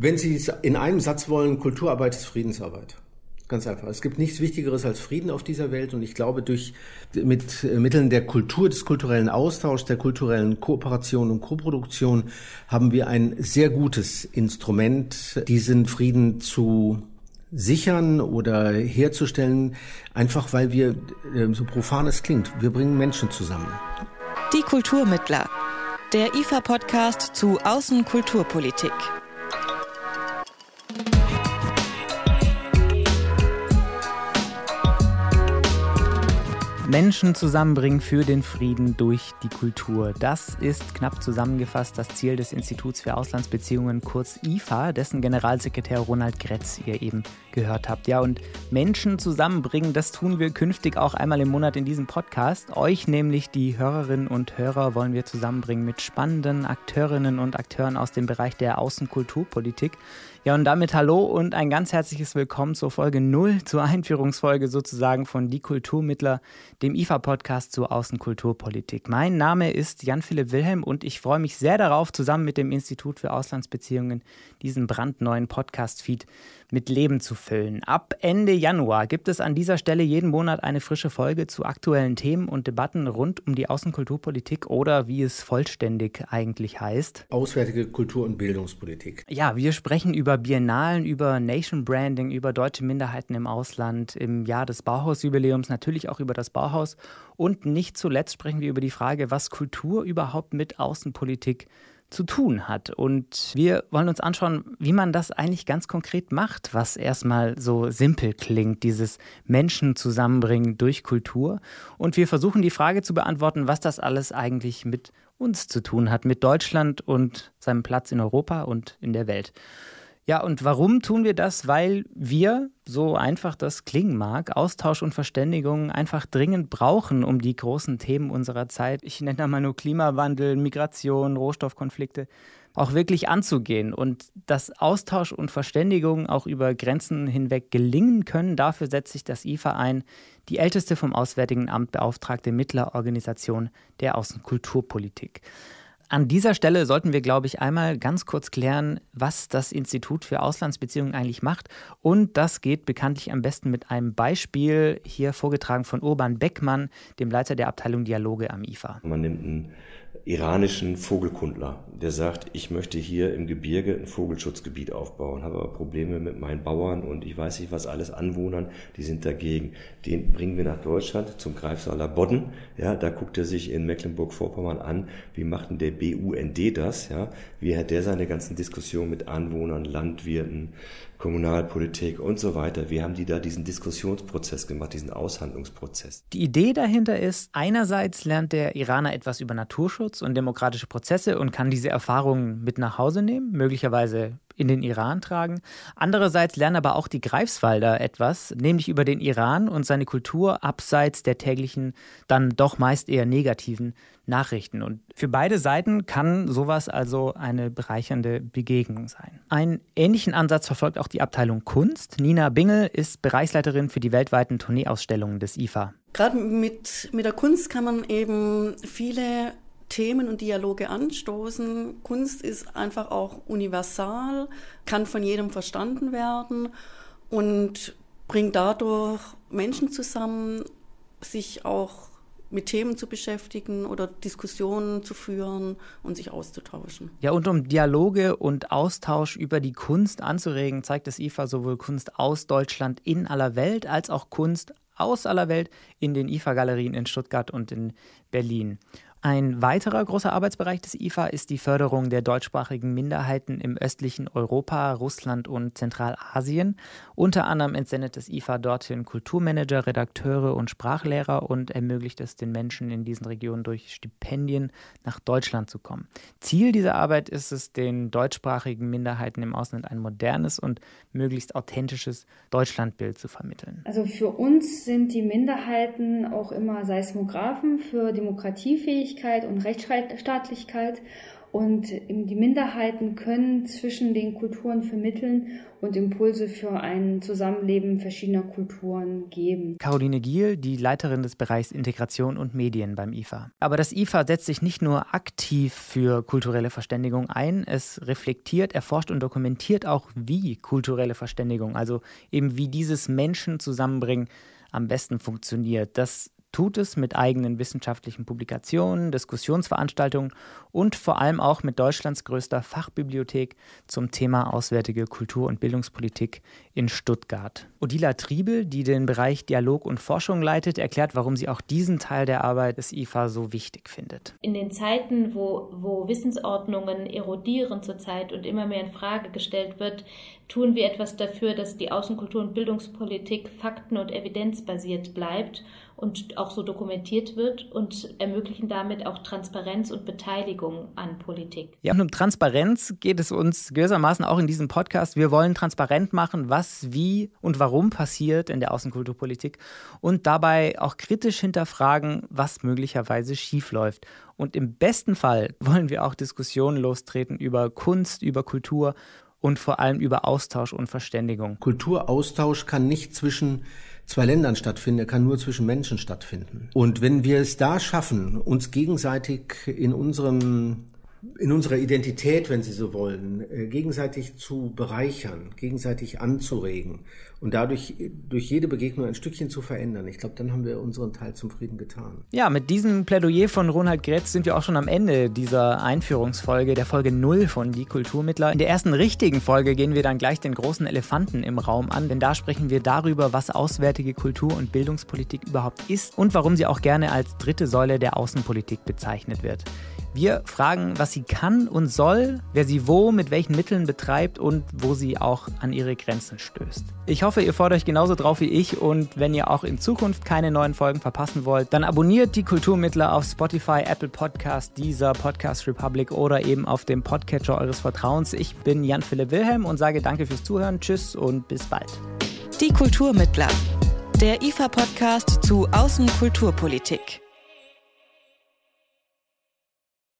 Wenn Sie es in einem Satz wollen, Kulturarbeit ist Friedensarbeit. Ganz einfach. Es gibt nichts Wichtigeres als Frieden auf dieser Welt und ich glaube, durch mit Mitteln der Kultur, des kulturellen Austauschs, der kulturellen Kooperation und Koproduktion haben wir ein sehr gutes Instrument, diesen Frieden zu sichern oder herzustellen, einfach weil wir, äh, so profan es klingt, wir bringen Menschen zusammen. Die Kulturmittler. Der IFA-Podcast zu Außenkulturpolitik. Menschen zusammenbringen für den Frieden durch die Kultur. Das ist knapp zusammengefasst das Ziel des Instituts für Auslandsbeziehungen, kurz IFA, dessen Generalsekretär Ronald Gretz ihr eben gehört habt. Ja, und Menschen zusammenbringen, das tun wir künftig auch einmal im Monat in diesem Podcast. Euch, nämlich die Hörerinnen und Hörer, wollen wir zusammenbringen mit spannenden Akteurinnen und Akteuren aus dem Bereich der Außenkulturpolitik. Ja, und damit hallo und ein ganz herzliches Willkommen zur Folge 0, zur Einführungsfolge sozusagen von Die Kulturmittler, dem IFA-Podcast zur Außenkulturpolitik. Mein Name ist Jan-Philipp Wilhelm und ich freue mich sehr darauf, zusammen mit dem Institut für Auslandsbeziehungen diesen brandneuen Podcast-Feed mit Leben zu füllen. Ab Ende Januar gibt es an dieser Stelle jeden Monat eine frische Folge zu aktuellen Themen und Debatten rund um die Außenkulturpolitik oder wie es vollständig eigentlich heißt. Auswärtige Kultur- und Bildungspolitik. Ja, wir sprechen über Biennalen, über Nation Branding, über deutsche Minderheiten im Ausland, im Jahr des Bauhausjubiläums, natürlich auch über das Bauhaus und nicht zuletzt sprechen wir über die Frage, was Kultur überhaupt mit Außenpolitik zu tun hat. Und wir wollen uns anschauen, wie man das eigentlich ganz konkret macht, was erstmal so simpel klingt, dieses Menschen zusammenbringen durch Kultur. Und wir versuchen die Frage zu beantworten, was das alles eigentlich mit uns zu tun hat, mit Deutschland und seinem Platz in Europa und in der Welt. Ja, und warum tun wir das? Weil wir, so einfach das klingen mag, Austausch und Verständigung einfach dringend brauchen, um die großen Themen unserer Zeit, ich nenne da mal nur Klimawandel, Migration, Rohstoffkonflikte, auch wirklich anzugehen. Und dass Austausch und Verständigung auch über Grenzen hinweg gelingen können, dafür setzt sich das IFA ein, die älteste vom Auswärtigen Amt beauftragte Mittlerorganisation der Außenkulturpolitik. An dieser Stelle sollten wir, glaube ich, einmal ganz kurz klären, was das Institut für Auslandsbeziehungen eigentlich macht. Und das geht bekanntlich am besten mit einem Beispiel, hier vorgetragen von Urban Beckmann, dem Leiter der Abteilung Dialoge am IFA. Man nimmt einen iranischen Vogelkundler, der sagt, ich möchte hier im Gebirge ein Vogelschutzgebiet aufbauen, habe aber Probleme mit meinen Bauern und ich weiß nicht was alles, Anwohnern, die sind dagegen. Den bringen wir nach Deutschland zum Greifsaler Bodden. Ja, da guckt er sich in Mecklenburg-Vorpommern an, wie macht denn der BUND das? Ja, wie hat der seine ganzen Diskussionen mit Anwohnern, Landwirten, Kommunalpolitik und so weiter. Wie haben die da diesen Diskussionsprozess gemacht, diesen Aushandlungsprozess? Die Idee dahinter ist, einerseits lernt der Iraner etwas über Naturschutz und demokratische Prozesse und kann diese Erfahrungen mit nach Hause nehmen, möglicherweise in den Iran tragen. Andererseits lernen aber auch die Greifswalder etwas, nämlich über den Iran und seine Kultur abseits der täglichen, dann doch meist eher negativen Nachrichten. Und für beide Seiten kann sowas also eine bereichernde Begegnung sein. Einen ähnlichen Ansatz verfolgt auch die Abteilung Kunst. Nina Bingel ist Bereichsleiterin für die weltweiten Tourneeausstellungen des IFA. Gerade mit, mit der Kunst kann man eben viele Themen und Dialoge anstoßen. Kunst ist einfach auch universal, kann von jedem verstanden werden und bringt dadurch Menschen zusammen, sich auch mit Themen zu beschäftigen oder Diskussionen zu führen und sich auszutauschen. Ja, und um Dialoge und Austausch über die Kunst anzuregen, zeigt das IFA sowohl Kunst aus Deutschland in aller Welt als auch Kunst aus aller Welt in den IFA-Galerien in Stuttgart und in Berlin. Ein weiterer großer Arbeitsbereich des IFA ist die Förderung der deutschsprachigen Minderheiten im östlichen Europa, Russland und Zentralasien. Unter anderem entsendet das IFA dorthin Kulturmanager, Redakteure und Sprachlehrer und ermöglicht es den Menschen in diesen Regionen durch Stipendien nach Deutschland zu kommen. Ziel dieser Arbeit ist es, den deutschsprachigen Minderheiten im Ausland ein modernes und möglichst authentisches Deutschlandbild zu vermitteln. Also für uns sind die Minderheiten auch immer Seismographen für Demokratiefähigkeit Gerechtigkeit und Rechtsstaatlichkeit. und die Minderheiten können zwischen den Kulturen vermitteln und Impulse für ein Zusammenleben verschiedener Kulturen geben. Caroline Giel, die Leiterin des Bereichs Integration und Medien beim IFA. Aber das IFA setzt sich nicht nur aktiv für kulturelle Verständigung ein, es reflektiert, erforscht und dokumentiert auch, wie kulturelle Verständigung, also eben wie dieses Menschen zusammenbringen, am besten funktioniert. Das tut es mit eigenen wissenschaftlichen Publikationen, Diskussionsveranstaltungen und vor allem auch mit Deutschlands größter Fachbibliothek zum Thema Auswärtige Kultur- und Bildungspolitik in Stuttgart. Odila Triebel, die den Bereich Dialog und Forschung leitet, erklärt, warum sie auch diesen Teil der Arbeit des IFA so wichtig findet. In den Zeiten, wo, wo Wissensordnungen erodieren zurzeit und immer mehr in Frage gestellt wird, tun wir etwas dafür, dass die Außenkultur- und Bildungspolitik fakten- und evidenzbasiert bleibt und auch so dokumentiert wird und ermöglichen damit auch Transparenz und Beteiligung an Politik. Ja, und um Transparenz geht es uns gewissermaßen auch in diesem Podcast. Wir wollen transparent machen, was, wie und warum passiert in der Außenkulturpolitik und dabei auch kritisch hinterfragen, was möglicherweise schiefläuft. Und im besten Fall wollen wir auch Diskussionen lostreten über Kunst, über Kultur und vor allem über Austausch und Verständigung. Kulturaustausch kann nicht zwischen zwei Ländern stattfinden, er kann nur zwischen Menschen stattfinden. Und wenn wir es da schaffen, uns gegenseitig in unserem in unserer Identität, wenn Sie so wollen, äh, gegenseitig zu bereichern, gegenseitig anzuregen und dadurch durch jede Begegnung ein Stückchen zu verändern. Ich glaube, dann haben wir unseren Teil zum Frieden getan. Ja, mit diesem Plädoyer von Ronald Gretz sind wir auch schon am Ende dieser Einführungsfolge, der Folge 0 von Die Kulturmittler. In der ersten richtigen Folge gehen wir dann gleich den großen Elefanten im Raum an, denn da sprechen wir darüber, was auswärtige Kultur- und Bildungspolitik überhaupt ist und warum sie auch gerne als dritte Säule der Außenpolitik bezeichnet wird. Wir fragen, was sie kann und soll, wer sie wo, mit welchen Mitteln betreibt und wo sie auch an ihre Grenzen stößt. Ich hoffe, ihr freut euch genauso drauf wie ich und wenn ihr auch in Zukunft keine neuen Folgen verpassen wollt, dann abonniert die Kulturmittler auf Spotify, Apple Podcast, dieser Podcast Republic oder eben auf dem Podcatcher eures Vertrauens. Ich bin Jan-Philipp Wilhelm und sage danke fürs Zuhören, tschüss und bis bald. Die Kulturmittler, der IFA-Podcast zu Außenkulturpolitik.